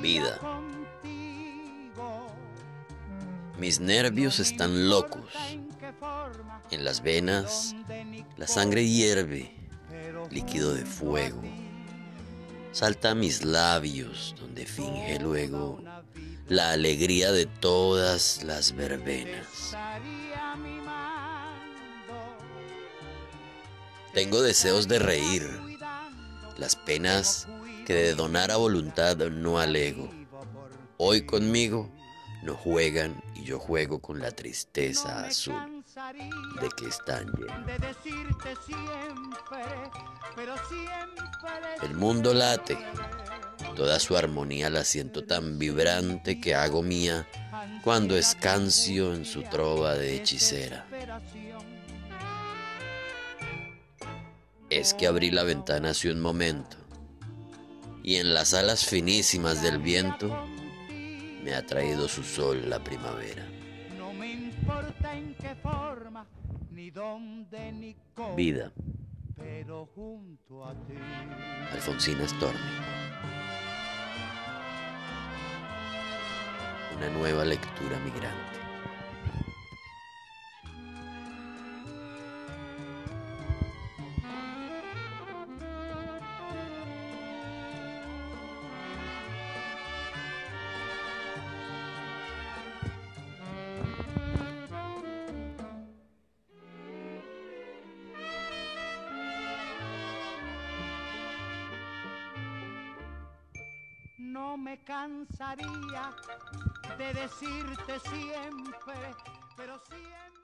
Vida. Mis nervios están locos. En las venas la sangre hierve, líquido de fuego. Salta a mis labios donde finge luego la alegría de todas las verbenas. Tengo deseos de reír, las penas que de donar a voluntad no alego. Hoy conmigo no juegan y yo juego con la tristeza azul de que están llenos. El mundo late, toda su armonía la siento tan vibrante que hago mía cuando escancio en su trova de hechicera. Es que abrí la ventana hace un momento y en las alas finísimas del viento me ha traído su sol la primavera. No me importa en qué forma, ni dónde, ni cómo, Vida. Pero junto a ti. Alfonsina Storni. Una nueva lectura migrante. No me cansaría de decirte siempre, pero siempre...